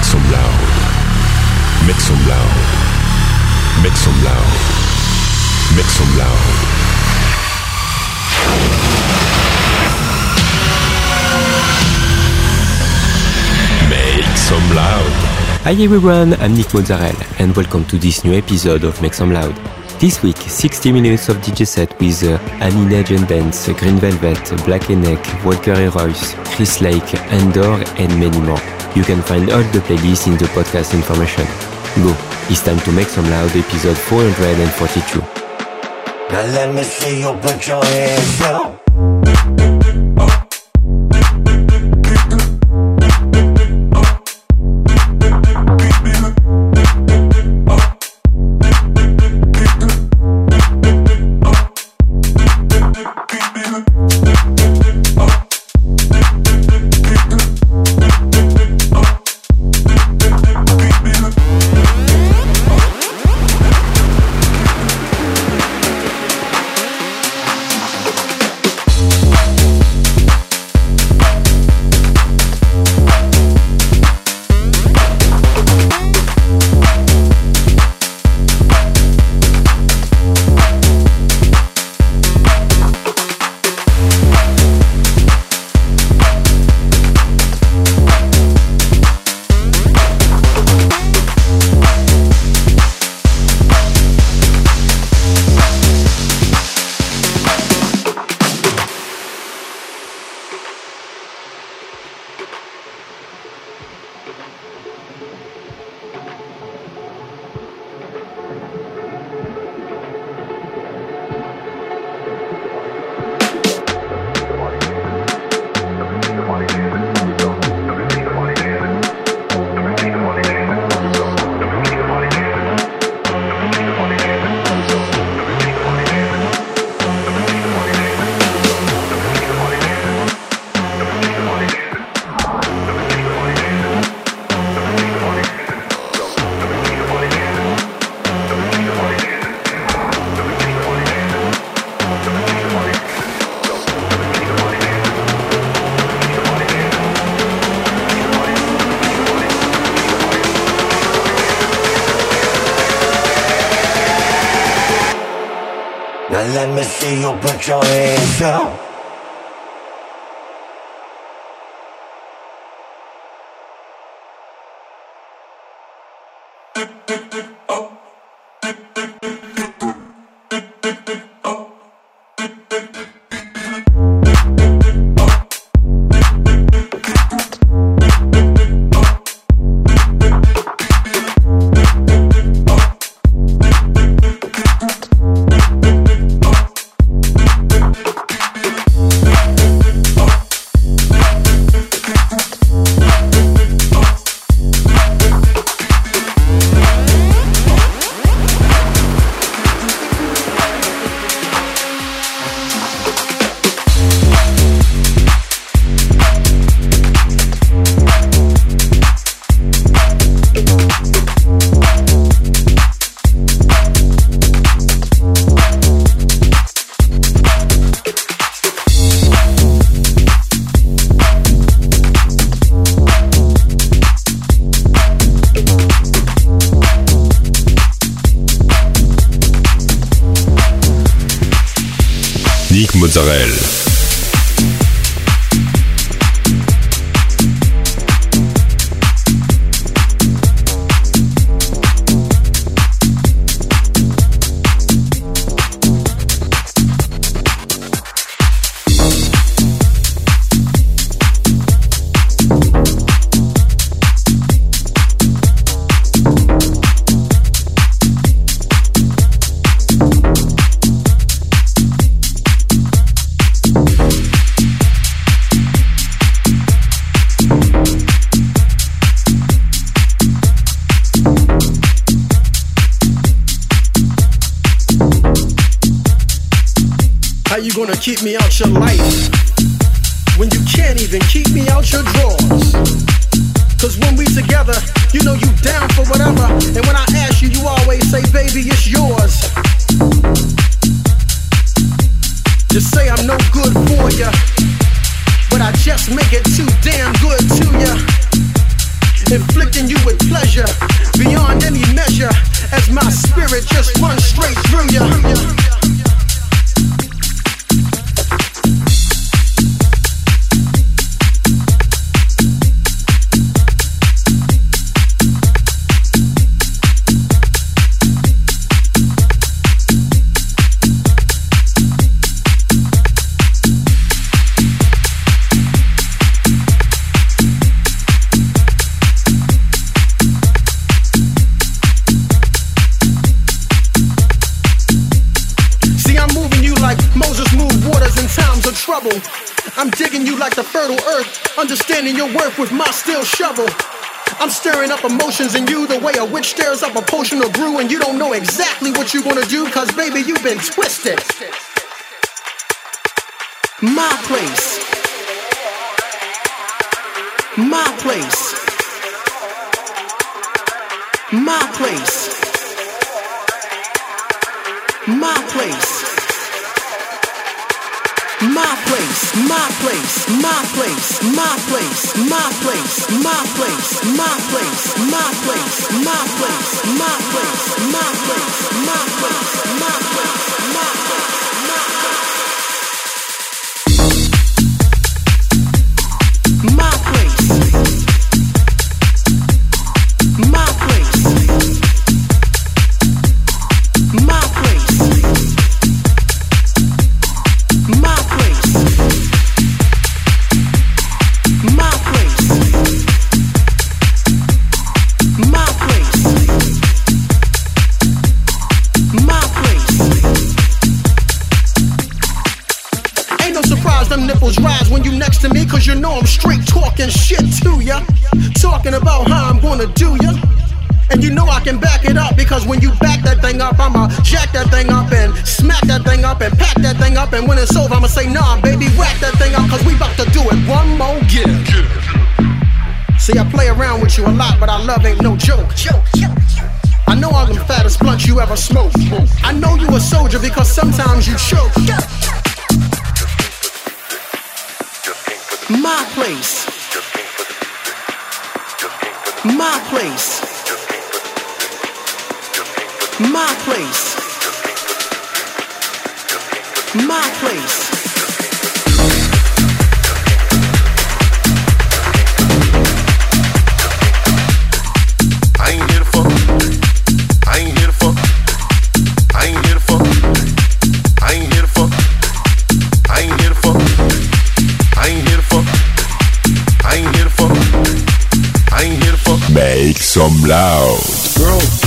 Make some loud. Make some loud. Make some loud. Make some loud. Make some loud. Hi everyone, I'm Nick Mozzarella and welcome to this new episode of Make Some Loud. This week, 60 minutes of DJ set with uh, Annie and Green Velvet, Black Neck, Walker & Royce, Chris Lake, Endor and many more. You can find all the playlists in the podcast information. Go, it's time to Make Some Loud episode 442. Now let me see you put your hands up. Israel. just one up emotions in you the way a witch stirs up a potion of brew, and you don't know exactly what you're gonna do, cause baby, you've been twisted. My place, my place. My place. My place. My place. My place, my place, my place, my place, my place, my place, my place, my place, my place, my place, my place, my place, my place. when you next to me, cause you know I'm straight talking shit to ya. Talking about how I'm gonna do ya. And you know I can back it up because when you back that thing up, I'ma jack that thing up and smack that thing up and pack that thing up. And when it's over, I'ma say, nah, baby, whack that thing up because we about to do it one more give. See, I play around with you a lot, but our love ain't no joke. I know I'm the fattest blunt you ever smoked. I know you a soldier because sometimes you choke. My place. My place. My place my place. Make some loud. Girls,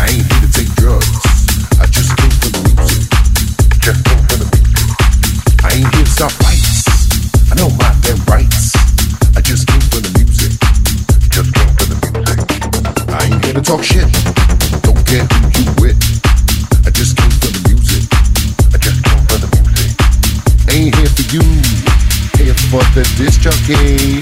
I ain't here to take drugs. I just came for the music. Just came for the music. I ain't here to stop fights. I know my damn rights. I just came for the music. Just came for the music. I ain't here to talk shit. Don't care who you with. I just came for the music. I just came for the music. Ain't here for you. Here for the disc jockey.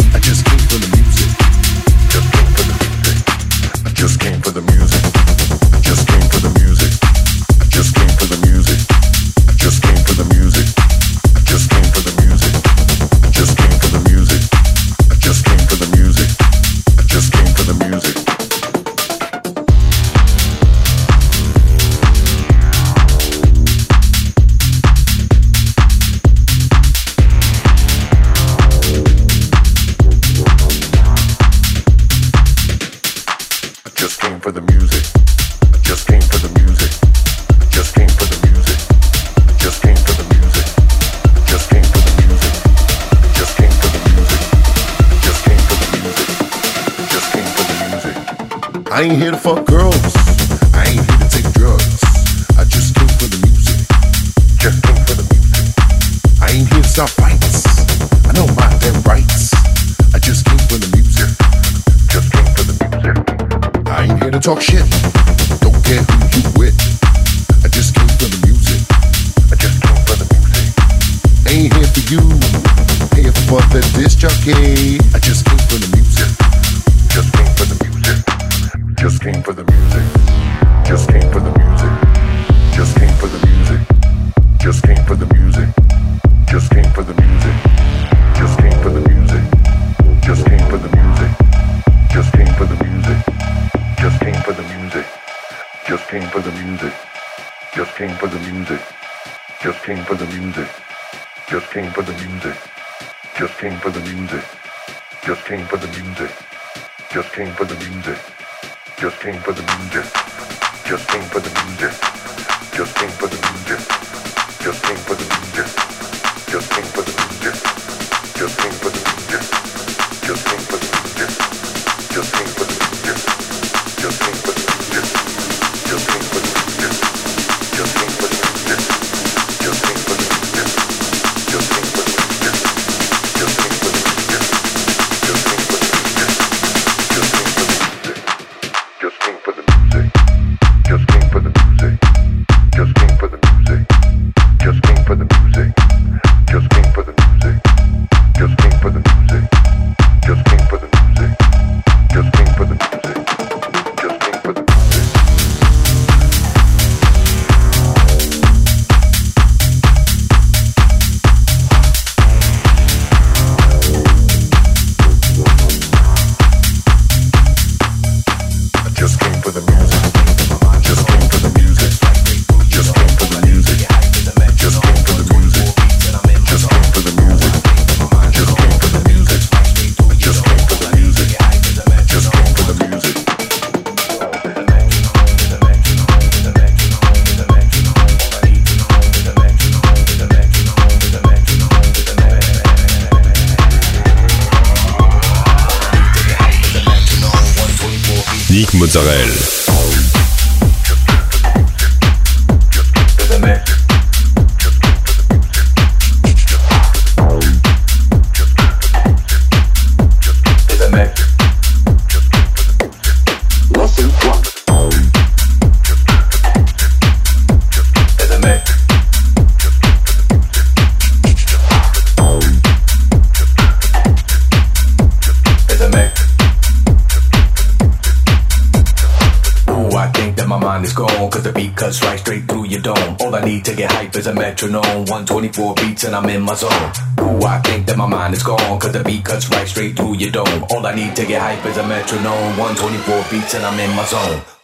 beats and I'm in my zone. Ooh, I think that my mind is gone, cause the beat cuts right straight through your dome. All I need to get hype is a metronome. 124 beats and I'm in my zone.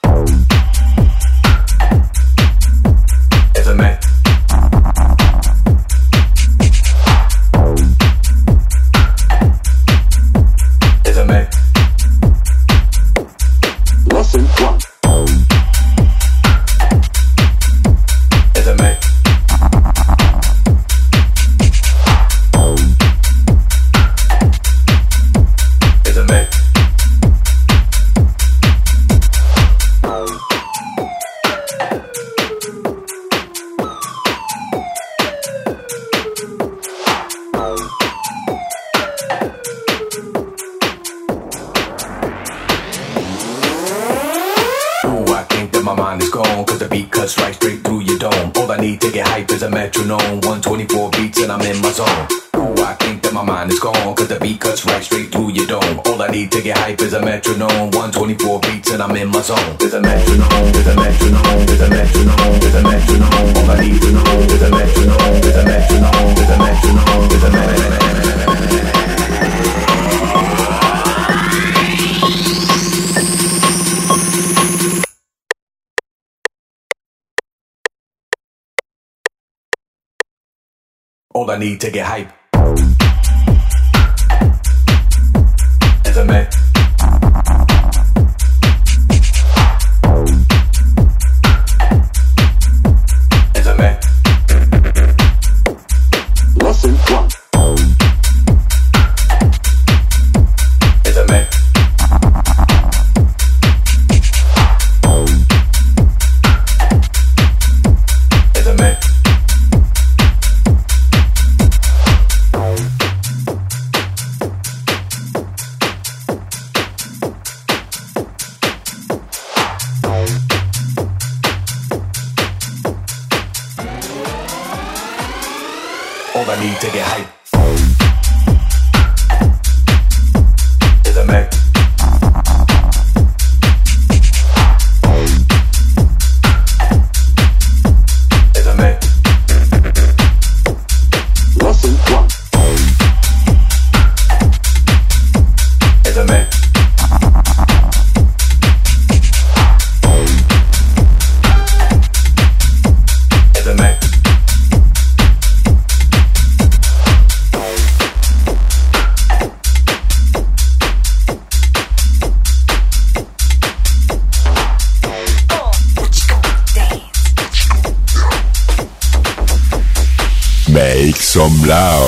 Lao.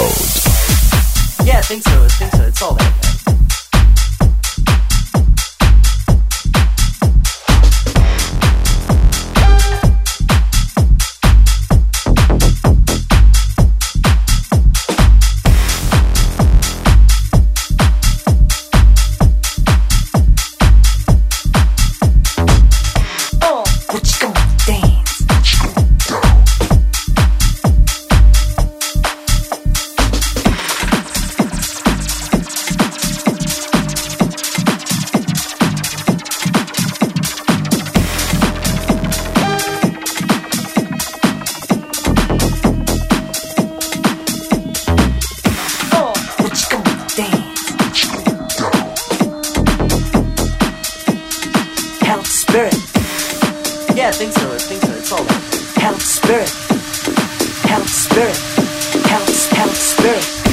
I think so. I think so. It's all like help spirit, help spirit, help help spirit.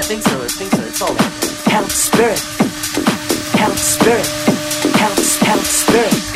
I think so. I think so. It's all that. Help spirit. Help spirit. Help, help spirit.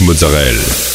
Mozzarella.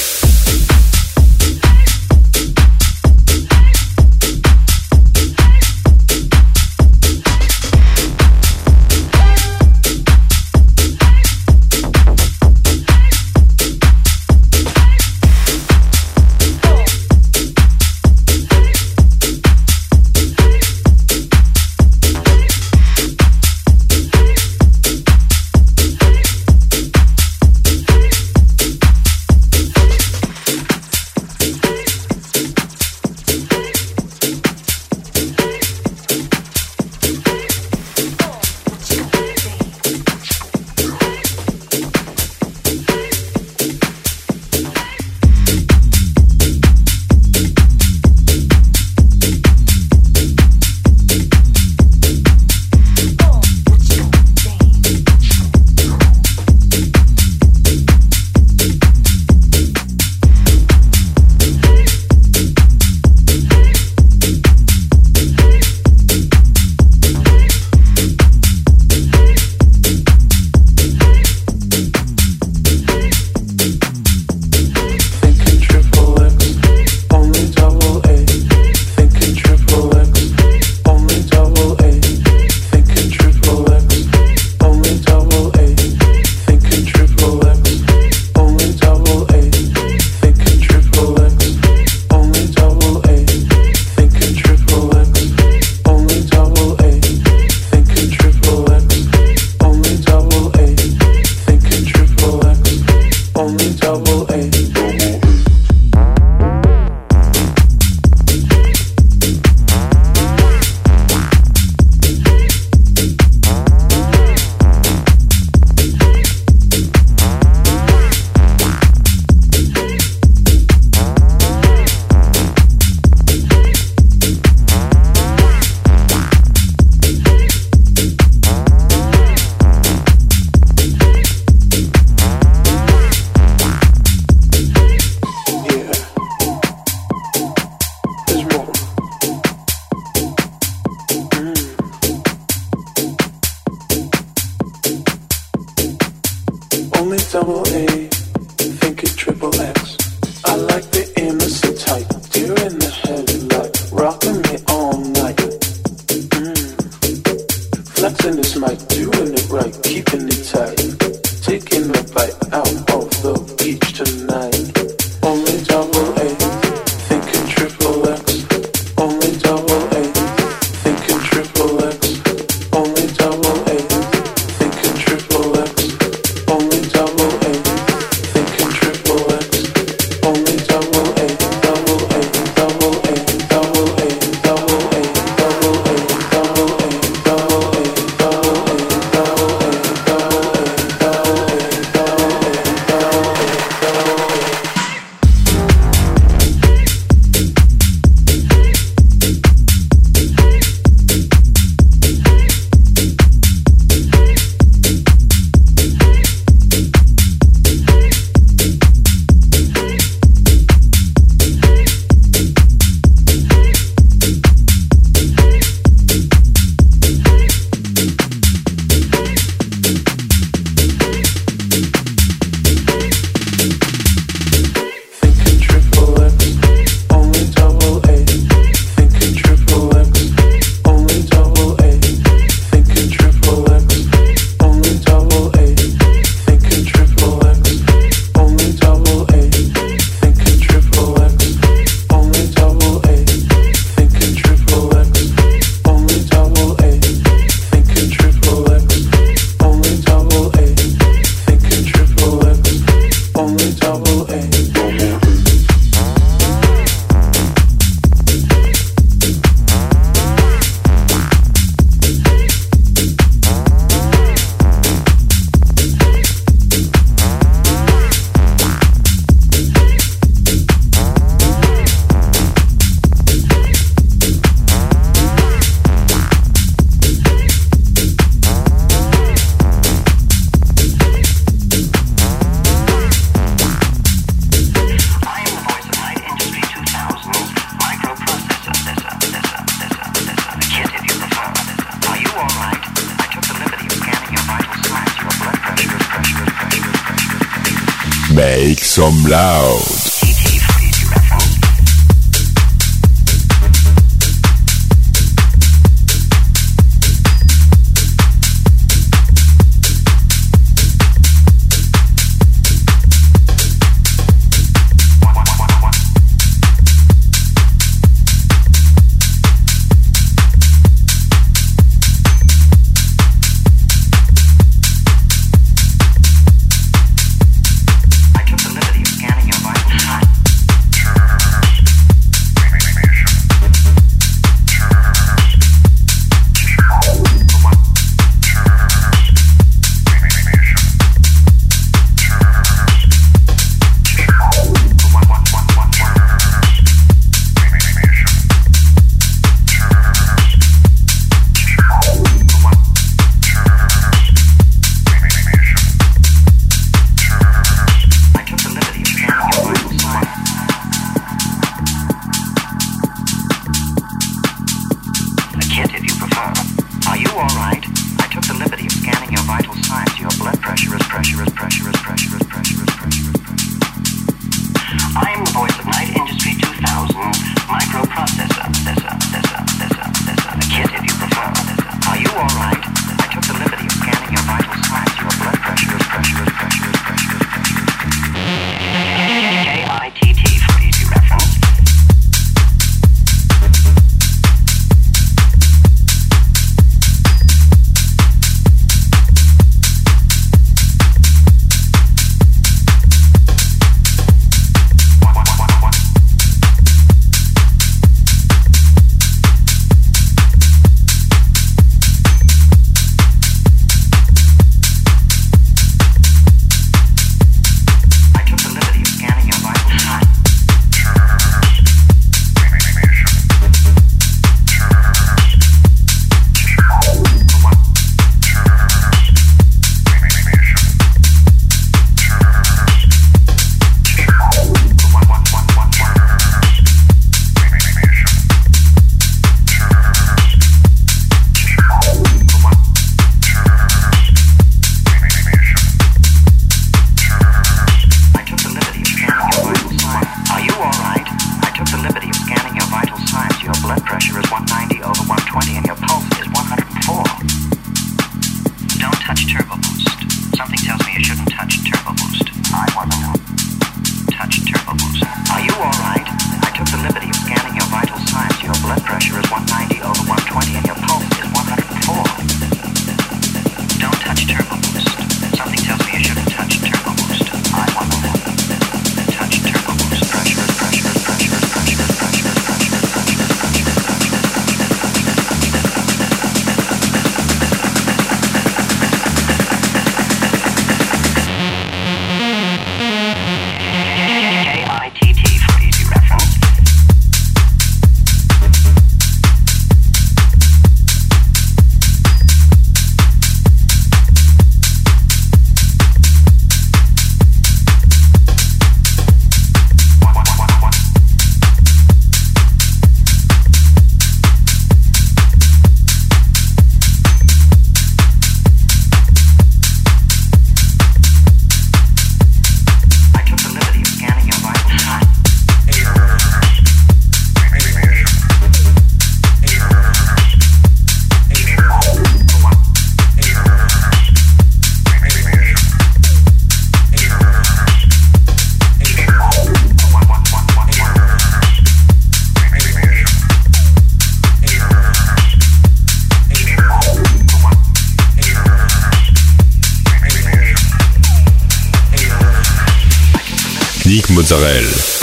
Mozzarella.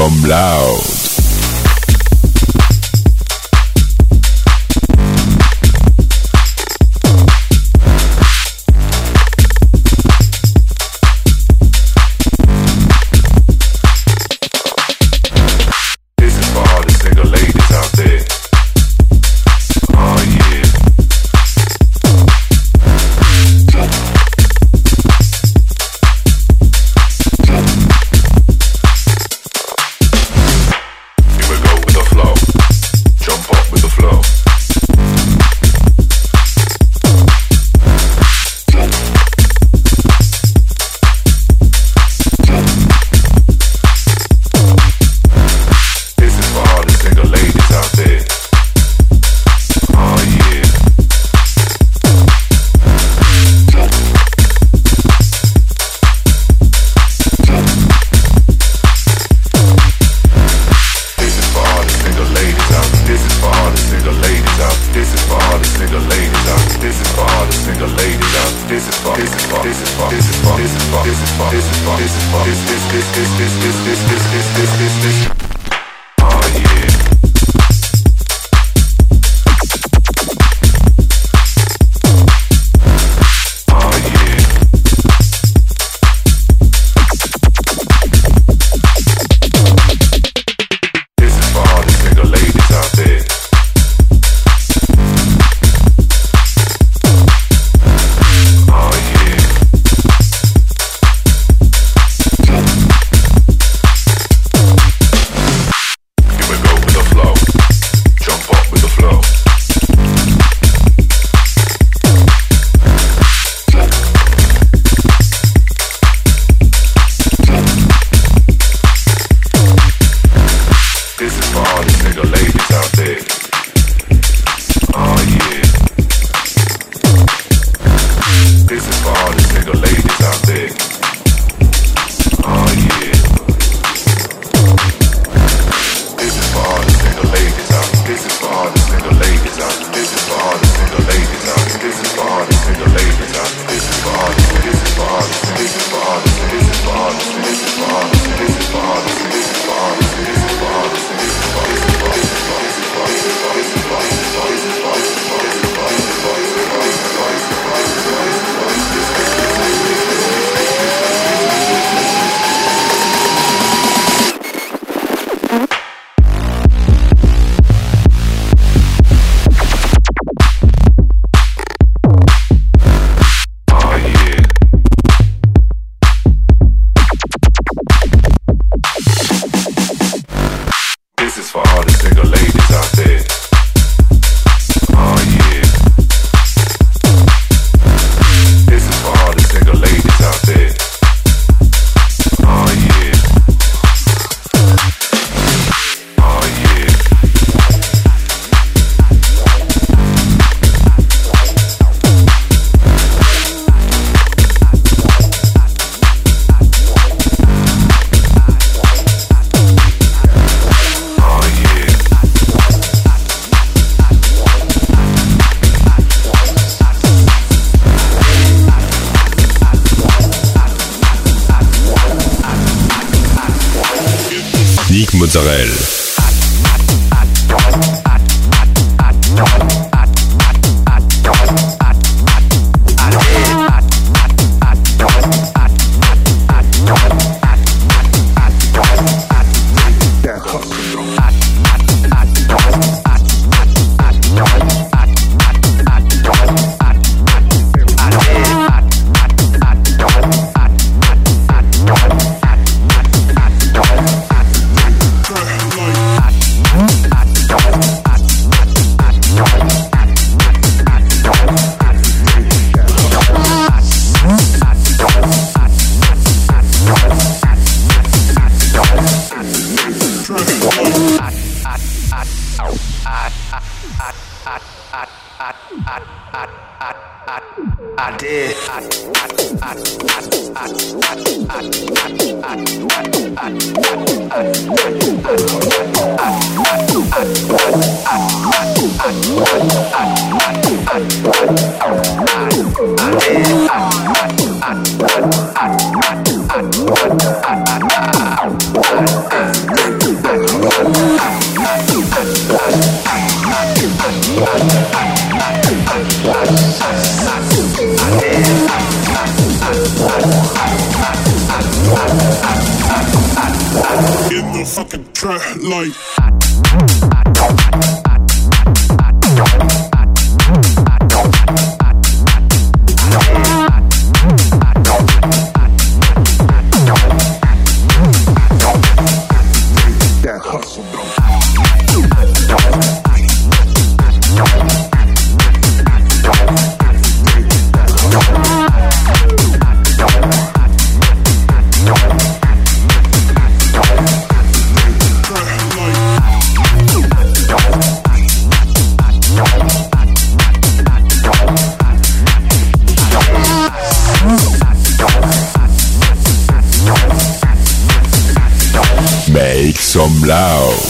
Some loud. Mozzarella. Blow.